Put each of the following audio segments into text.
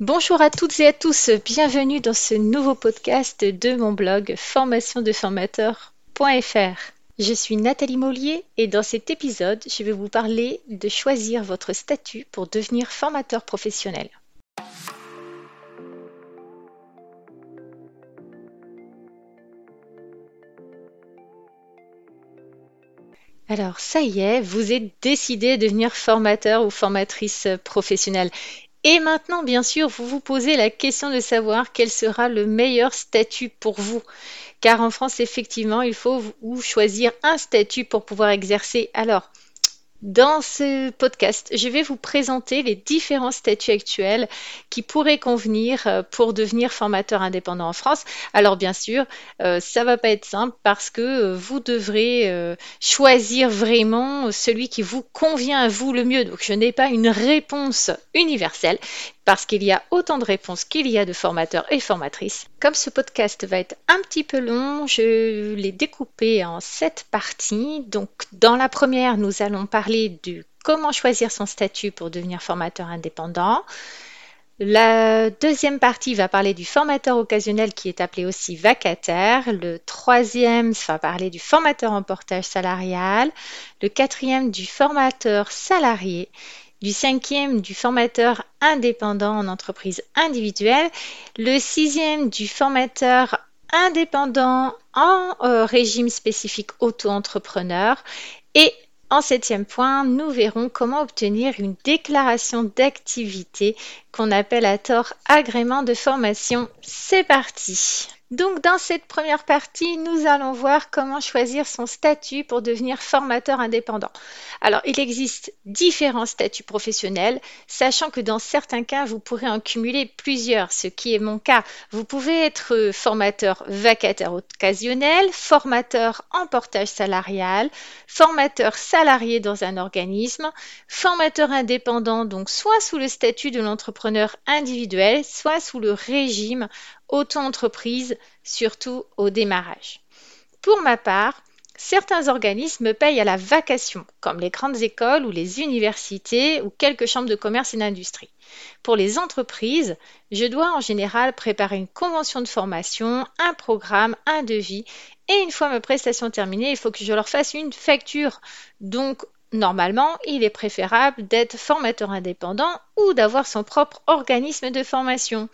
Bonjour à toutes et à tous, bienvenue dans ce nouveau podcast de mon blog formationdeformateur.fr. Je suis Nathalie Mollier et dans cet épisode, je vais vous parler de choisir votre statut pour devenir formateur professionnel. Alors, ça y est, vous êtes décidé de devenir formateur ou formatrice professionnelle. Et maintenant, bien sûr, vous vous posez la question de savoir quel sera le meilleur statut pour vous. Car en France, effectivement, il faut choisir un statut pour pouvoir exercer. Alors, dans ce podcast, je vais vous présenter les différents statuts actuels qui pourraient convenir euh, pour devenir formateur indépendant en France. Alors bien sûr, euh, ça va pas être simple parce que euh, vous devrez choisir vraiment celui qui vous convient à vous le mieux. Donc je n'ai pas une réponse universelle, parce qu'il y a autant de réponses qu'il y a de formateurs et formatrices. Comme ce podcast va être un petit peu long, je l'ai découpé en sept parties. Donc dans la première, nous allons parler de comment choisir son statut pour devenir formateur indépendant. La deuxième partie va parler du formateur occasionnel qui est appelé aussi vacataire. Le troisième va parler du formateur en portage salarial. Le quatrième du formateur salarié du cinquième du formateur indépendant en entreprise individuelle, le sixième du formateur indépendant en euh, régime spécifique auto-entrepreneur et en septième point, nous verrons comment obtenir une déclaration d'activité qu'on appelle à tort agrément de formation. C'est parti donc dans cette première partie, nous allons voir comment choisir son statut pour devenir formateur indépendant. Alors, il existe différents statuts professionnels, sachant que dans certains cas, vous pourrez en cumuler plusieurs, ce qui est mon cas. Vous pouvez être formateur vacataire occasionnel, formateur en portage salarial, formateur salarié dans un organisme, formateur indépendant, donc soit sous le statut de l'entrepreneur individuel, soit sous le régime auto-entreprise, surtout au démarrage. Pour ma part, certains organismes payent à la vacation, comme les grandes écoles ou les universités ou quelques chambres de commerce et d'industrie. Pour les entreprises, je dois en général préparer une convention de formation, un programme, un devis et une fois ma prestation terminée, il faut que je leur fasse une facture. Donc Normalement, il est préférable d'être formateur indépendant ou d'avoir son propre organisme de formation.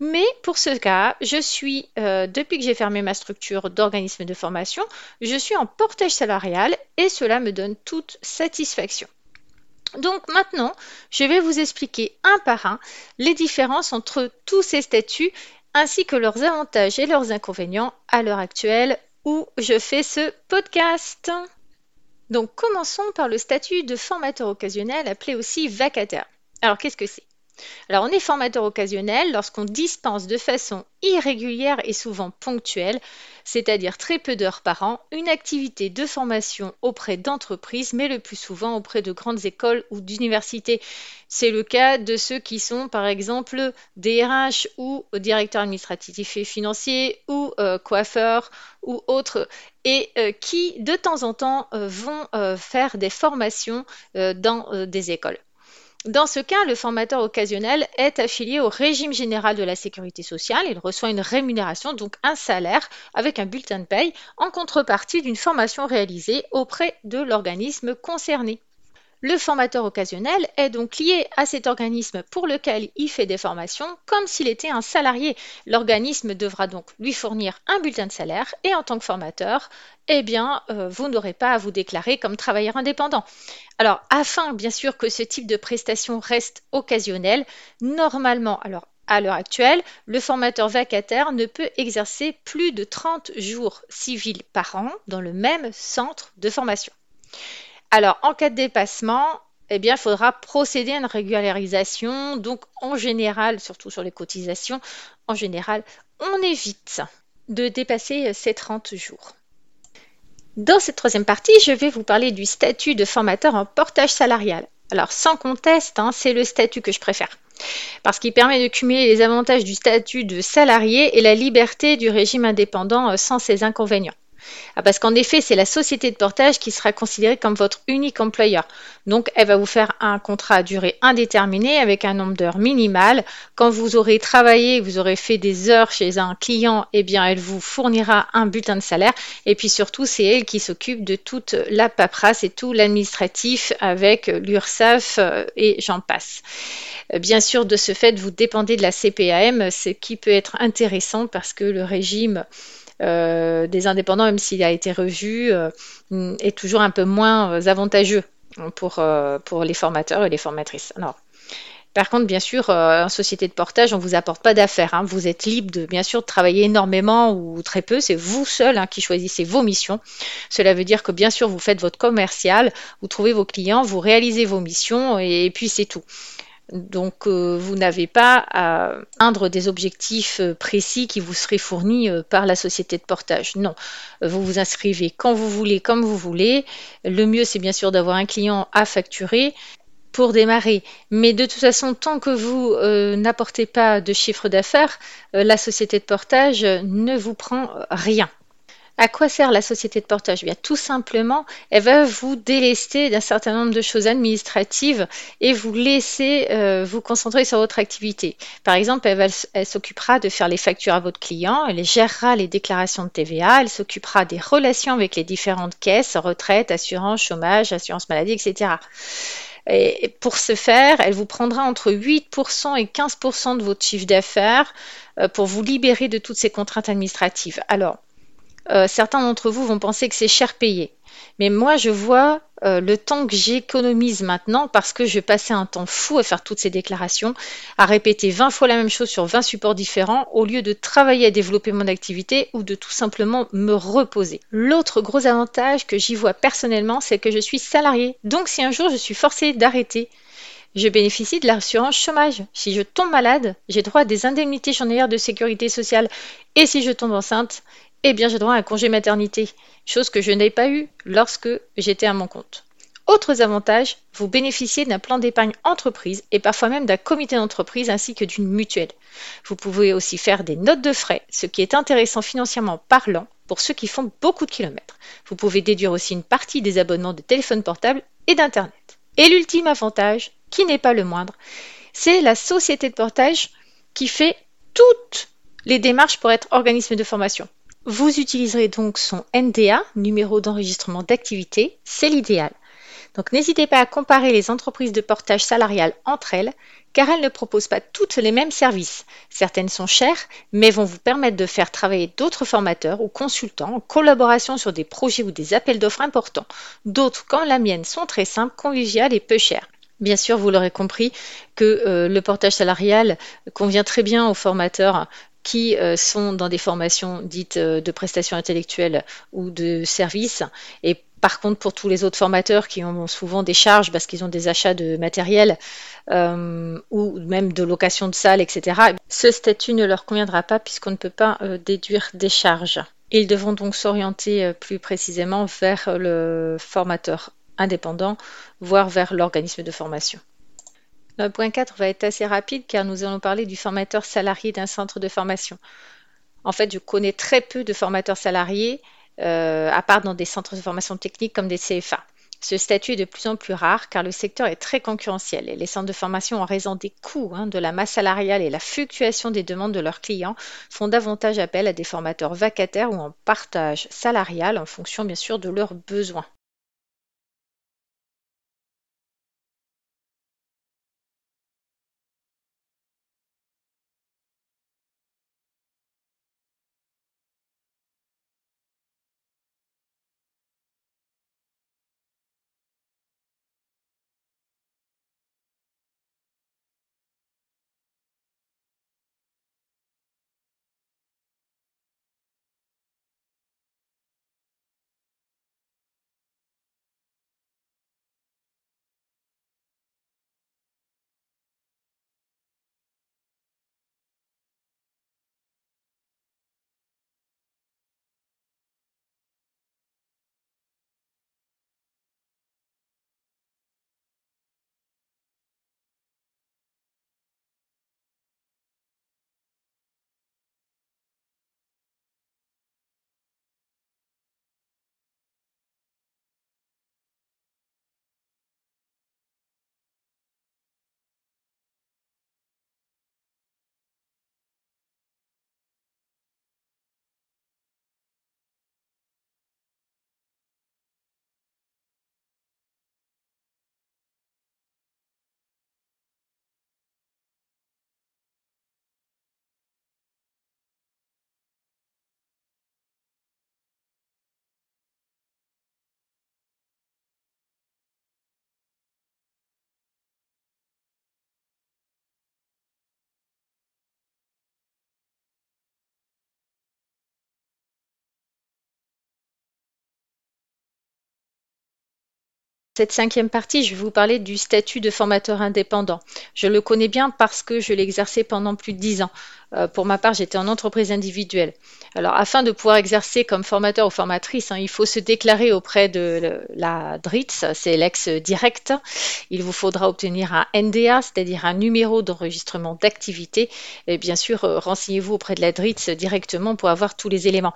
Mais pour ce cas, je suis, euh, depuis que j'ai fermé ma structure d'organisme de formation, je suis en portage salarial et cela me donne toute satisfaction. Donc maintenant, je vais vous expliquer un par un les différences entre tous ces statuts ainsi que leurs avantages et leurs inconvénients à l'heure actuelle où je fais ce podcast. Donc commençons par le statut de formateur occasionnel appelé aussi vacataire. Alors qu'est-ce que c'est? Alors, on est formateur occasionnel lorsqu'on dispense de façon irrégulière et souvent ponctuelle, c'est-à-dire très peu d'heures par an, une activité de formation auprès d'entreprises, mais le plus souvent auprès de grandes écoles ou d'universités. C'est le cas de ceux qui sont, par exemple, DRH ou directeurs administratifs et financiers ou euh, coiffeurs ou autres, et euh, qui, de temps en temps, euh, vont faire des formations dans des écoles. Dans ce cas, le formateur occasionnel est affilié au régime général de la sécurité sociale. Il reçoit une rémunération, donc un salaire, avec un bulletin de paye, en contrepartie d'une formation réalisée auprès de l'organisme concerné. Le formateur occasionnel est donc lié à cet organisme pour lequel il fait des formations comme s'il était un salarié. L'organisme devra donc lui fournir un bulletin de salaire et en tant que formateur, eh bien, euh, vous n'aurez pas à vous déclarer comme travailleur indépendant. Alors, afin bien sûr que ce type de prestation reste occasionnel, normalement, alors à l'heure actuelle, le formateur vacataire ne peut exercer plus de 30 jours civils par an dans le même centre de formation. Alors, en cas de dépassement, eh bien, il faudra procéder à une régularisation. Donc, en général, surtout sur les cotisations, en général, on évite de dépasser ces 30 jours. Dans cette troisième partie, je vais vous parler du statut de formateur en portage salarial. Alors, sans conteste, hein, c'est le statut que je préfère parce qu'il permet de cumuler les avantages du statut de salarié et la liberté du régime indépendant euh, sans ses inconvénients. Ah, parce qu'en effet, c'est la société de portage qui sera considérée comme votre unique employeur. Donc, elle va vous faire un contrat à durée indéterminée avec un nombre d'heures minimal. Quand vous aurez travaillé, vous aurez fait des heures chez un client, eh bien, elle vous fournira un bulletin de salaire. Et puis surtout, c'est elle qui s'occupe de toute la paperasse et tout l'administratif avec l'URSSAF euh, et j'en passe. Euh, bien sûr, de ce fait, vous dépendez de la CPAM, ce qui peut être intéressant parce que le régime des indépendants, même s'il a été revu, euh, est toujours un peu moins avantageux pour, les formateurs et les formatrices. Par contre, bien sûr, en société de portage, on ne vous apporte pas d'affaires. Hein. Vous êtes libre de, bien sûr, travailler énormément ou très peu. C'est vous seul hein, qui choisissez vos missions. Cela veut dire que, bien sûr, vous faites votre commercial, vous trouvez vos clients, vous réalisez vos missions et puis c'est tout. Donc, euh, vous n'avez pas à atteindre des objectifs euh, précis qui vous seraient fournis euh, par la société de portage. Non, vous vous inscrivez quand vous voulez, comme vous voulez. Le mieux, c'est bien sûr d'avoir un client à facturer pour démarrer. Mais de toute façon, tant que vous n'apportez pas de chiffre d'affaires, la société de portage ne vous prend rien. À quoi sert la société de portage? Bien, tout simplement, elle va vous délester d'un certain nombre de choses administratives et vous laisser euh, vous concentrer sur votre activité. Par exemple, elle, s'occupera de faire les factures à votre client, elle gérera les déclarations de TVA, elle s'occupera des relations avec les différentes caisses, retraite, assurance, chômage, assurance maladie, etc. Et pour ce faire, elle vous prendra entre 8% et 15% de votre chiffre d'affaires euh, pour vous libérer de toutes ces contraintes administratives. Alors, euh, certains d'entre vous vont penser que c'est cher payé. Mais moi, je vois euh, le temps que j'économise maintenant parce que je passais un temps fou à faire toutes ces déclarations, à répéter 20 fois la même chose sur 20 supports différents au lieu de travailler à développer mon activité ou de tout simplement me reposer. L'autre gros avantage que j'y vois personnellement, c'est que je suis salarié. Donc si un jour je suis forcé d'arrêter, je bénéficie de l'assurance chômage. Si je tombe malade, j'ai droit à des indemnités journalières de sécurité sociale. Et si je tombe enceinte, eh bien j'ai droit à un congé maternité, chose que je n'ai pas eu lorsque j'étais à mon compte. Autres avantages, vous bénéficiez d'un plan d'épargne entreprise et parfois même d'un comité d'entreprise ainsi que d'une mutuelle. Vous pouvez aussi faire des notes de frais, ce qui est intéressant financièrement parlant pour ceux qui font beaucoup de kilomètres. Vous pouvez déduire aussi une partie des abonnements de téléphone portable et d'Internet. Et l'ultime avantage, qui n'est pas le moindre, c'est la société de portage qui fait toutes les démarches pour être organisme de formation. Vous utiliserez donc son NDA, numéro d'enregistrement d'activité, c'est l'idéal. Donc n'hésitez pas à comparer les entreprises de portage salarial entre elles, car elles ne proposent pas toutes les mêmes services. Certaines sont chères, mais vont vous permettre de faire travailler d'autres formateurs ou consultants en collaboration sur des projets ou des appels d'offres importants. D'autres, comme la mienne, sont très simples, conviviales et peu chères. Bien sûr, vous l'aurez compris que euh, le portage salarial convient très bien aux formateurs qui euh, sont dans des formations dites euh, de prestations intellectuelles ou de services. Et par contre, pour tous les autres formateurs qui ont souvent des charges parce qu'ils ont des achats de matériel euh, ou même de location de salle, etc., ce statut ne leur conviendra pas puisqu'on ne peut pas déduire des charges. Ils devront donc s'orienter plus précisément vers le formateur indépendant, voire vers l'organisme de formation. Le point 4 va être assez rapide car nous allons parler du formateur salarié d'un centre de formation. En fait, je connais très peu de formateurs salariés, euh, à part dans des centres de formation technique comme des CFA. Ce statut est de plus en plus rare car le secteur est très concurrentiel et les centres de formation, en raison des coûts, hein, de la masse salariale et la fluctuation des demandes de leurs clients, font davantage appel à des formateurs vacataires ou en partage salarial en fonction bien sûr de leurs besoins. Cette cinquième partie, je vais vous parler du statut de formateur indépendant. Je le connais bien parce que je l'ai exercé pendant plus de dix ans. Euh, pour ma part, j'étais en entreprise individuelle. Alors, afin de pouvoir exercer comme formateur ou formatrice, hein, il faut se déclarer auprès de la DRITS, c'est l'ex-direct. Il vous faudra obtenir un NDA, c'est-à-dire un numéro d'enregistrement d'activité. Et bien sûr, euh, renseignez-vous auprès de la DRITS directement pour avoir tous les éléments.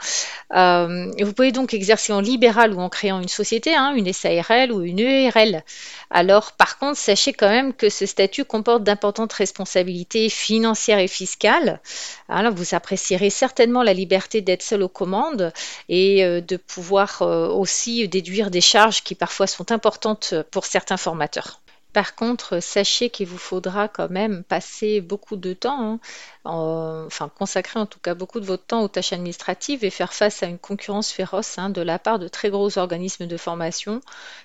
Euh, vous pouvez donc exercer en libéral ou en créant une société, hein, une SARL ou une ERL. Alors, par contre, sachez quand même que ce statut comporte d'importantes responsabilités financières et fiscales. Alors, vous apprécierez certainement la liberté d'être seul aux commandes et euh, de pouvoir euh, aussi déduire des charges qui parfois sont importantes pour certains formateurs. Par contre, sachez qu'il vous faudra quand même passer beaucoup de temps, hein, enfin consacrer en tout cas beaucoup de votre temps aux tâches administratives et faire face à une concurrence féroce hein, de la part de très gros organismes de formation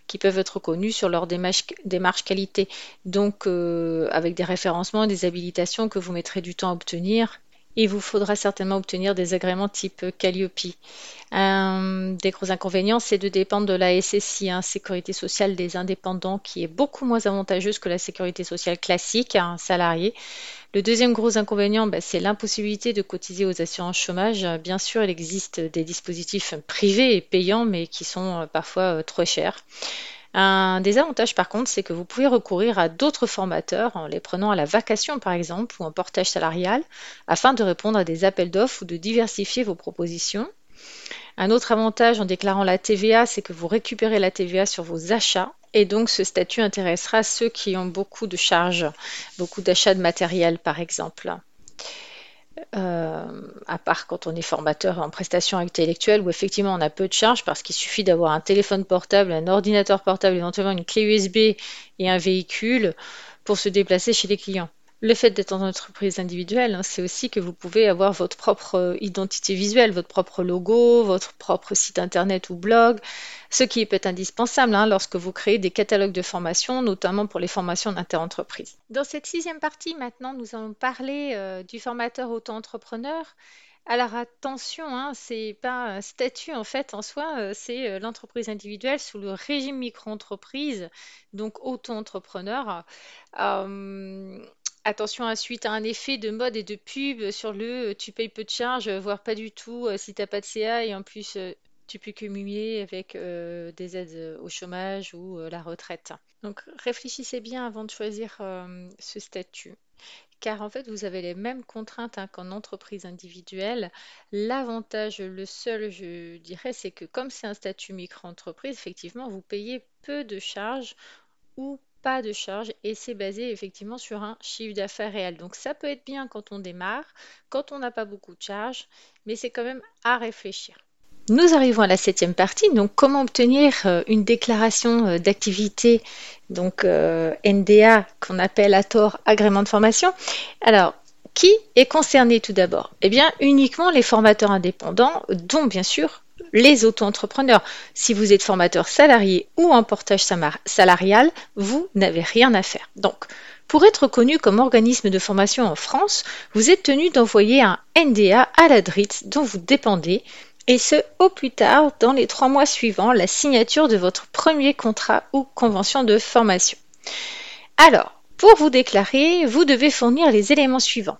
qui peuvent être connus sur leur démarche, qualité. Donc, euh, avec des référencements des habilitations que vous mettrez du temps à obtenir il vous faudra certainement obtenir des agréments type Calliope. Un des gros inconvénients, c'est de dépendre de la SSI, hein, Sécurité sociale des indépendants, qui est beaucoup moins avantageuse que la sécurité sociale classique à un salarié. Le deuxième gros inconvénient, bah, c'est l'impossibilité de cotiser aux assurances chômage. Bien sûr, il existe des dispositifs privés et payants, mais qui sont euh, parfois euh, trop chers. Un désavantage par contre, c'est que vous pouvez recourir à d'autres formateurs en les prenant à la vacation par exemple ou en portage salarial afin de répondre à des appels d'offres ou de diversifier vos propositions. Un autre avantage en déclarant la TVA, c'est que vous récupérez la TVA sur vos achats et donc ce statut intéressera ceux qui ont beaucoup de charges, beaucoup d'achats de matériel par exemple. Euh, à part quand on est formateur en prestation intellectuelle où effectivement on a peu de charges parce qu'il suffit d'avoir un téléphone portable, un ordinateur portable, éventuellement une clé USB et un véhicule pour se déplacer chez les clients. Le fait d'être en entreprise individuelle, hein, c'est aussi que vous pouvez avoir votre propre euh, identité visuelle, votre propre logo, votre propre site internet ou blog, ce qui peut être indispensable hein, lorsque vous créez des catalogues de formation, notamment pour les formations d'interentreprise. Dans cette sixième partie, maintenant, nous allons parler euh, du formateur auto-entrepreneur. Alors attention, hein, c'est pas un statut en fait en soi, euh, c'est l'entreprise individuelle sous le régime micro-entreprise, donc auto-entrepreneur. Attention à suite à un effet de mode et de pub sur le euh, tu payes peu de charges, euh, voire pas du tout euh, si t'as pas de CA et en plus tu peux cumuler avec des aides au chômage ou la retraite. Donc réfléchissez bien avant de choisir ce statut. Car en fait, vous avez les mêmes contraintes hein, qu'en entreprise individuelle. L'avantage, le seul, je dirais, c'est que comme c'est un statut micro-entreprise, effectivement, vous payez peu de charges ou pas de charge et c'est basé effectivement sur un chiffre d'affaires réel. Donc ça peut être bien quand on démarre, quand on n'a pas beaucoup de charges, mais c'est quand même à réfléchir. Nous arrivons à la septième partie, donc comment obtenir euh, une déclaration euh, d'activité, donc euh, NDA qu'on appelle à tort agrément de formation? Alors, qui est concerné tout d'abord? Eh bien, uniquement les formateurs indépendants, dont bien sûr les auto-entrepreneurs. Si vous êtes formateur salarié ou en portage salarial, vous n'avez rien à faire. Donc, pour être connu comme organisme de formation en France, vous êtes tenu d'envoyer un NDA à la DRIT dont vous dépendez, et ce au plus tard dans les trois mois suivants la signature de votre premier contrat ou convention de formation. Alors, pour vous déclarer, vous devez fournir les éléments suivants.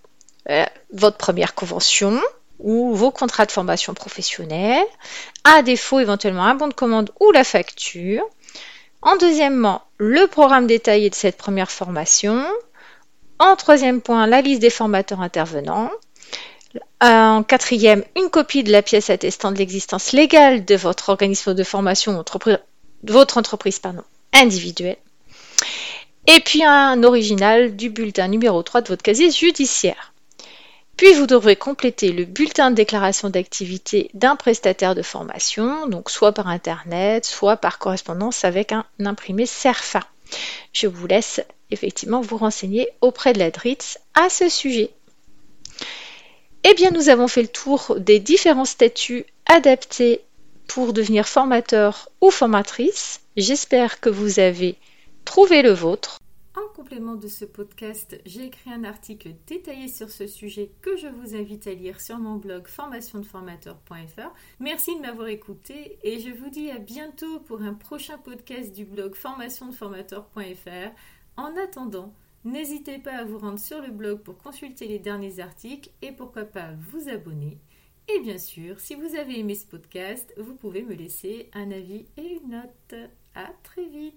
Euh, votre première convention, ou vos contrats de formation professionnelle, à défaut éventuellement un bon de commande ou la facture. En deuxièmement, le programme détaillé de cette première formation. En troisième point, la liste des formateurs intervenants. En quatrième, une copie de la pièce attestant de l'existence légale de votre organisme de formation, votre entreprise pardon, individuelle. Et puis un original du bulletin numéro 3 de votre casier judiciaire. Puis vous devrez compléter le bulletin de déclaration d'activité d'un prestataire de formation, donc soit par Internet, soit par correspondance avec un imprimé CERFA. Je vous laisse effectivement vous renseigner auprès de la DRITS à ce sujet. Eh bien, nous avons fait le tour des différents statuts adaptés pour devenir formateur ou formatrice. J'espère que vous avez trouvé le vôtre. Complément de ce podcast, j'ai écrit un article détaillé sur ce sujet que je vous invite à lire sur mon blog formationdeformateur.fr. Merci de m'avoir écouté et je vous dis à bientôt pour un prochain podcast du blog formationdeformateur.fr. En attendant, n'hésitez pas à vous rendre sur le blog pour consulter les derniers articles et pourquoi pas vous abonner. Et bien sûr, si vous avez aimé ce podcast, vous pouvez me laisser un avis et une note. À très vite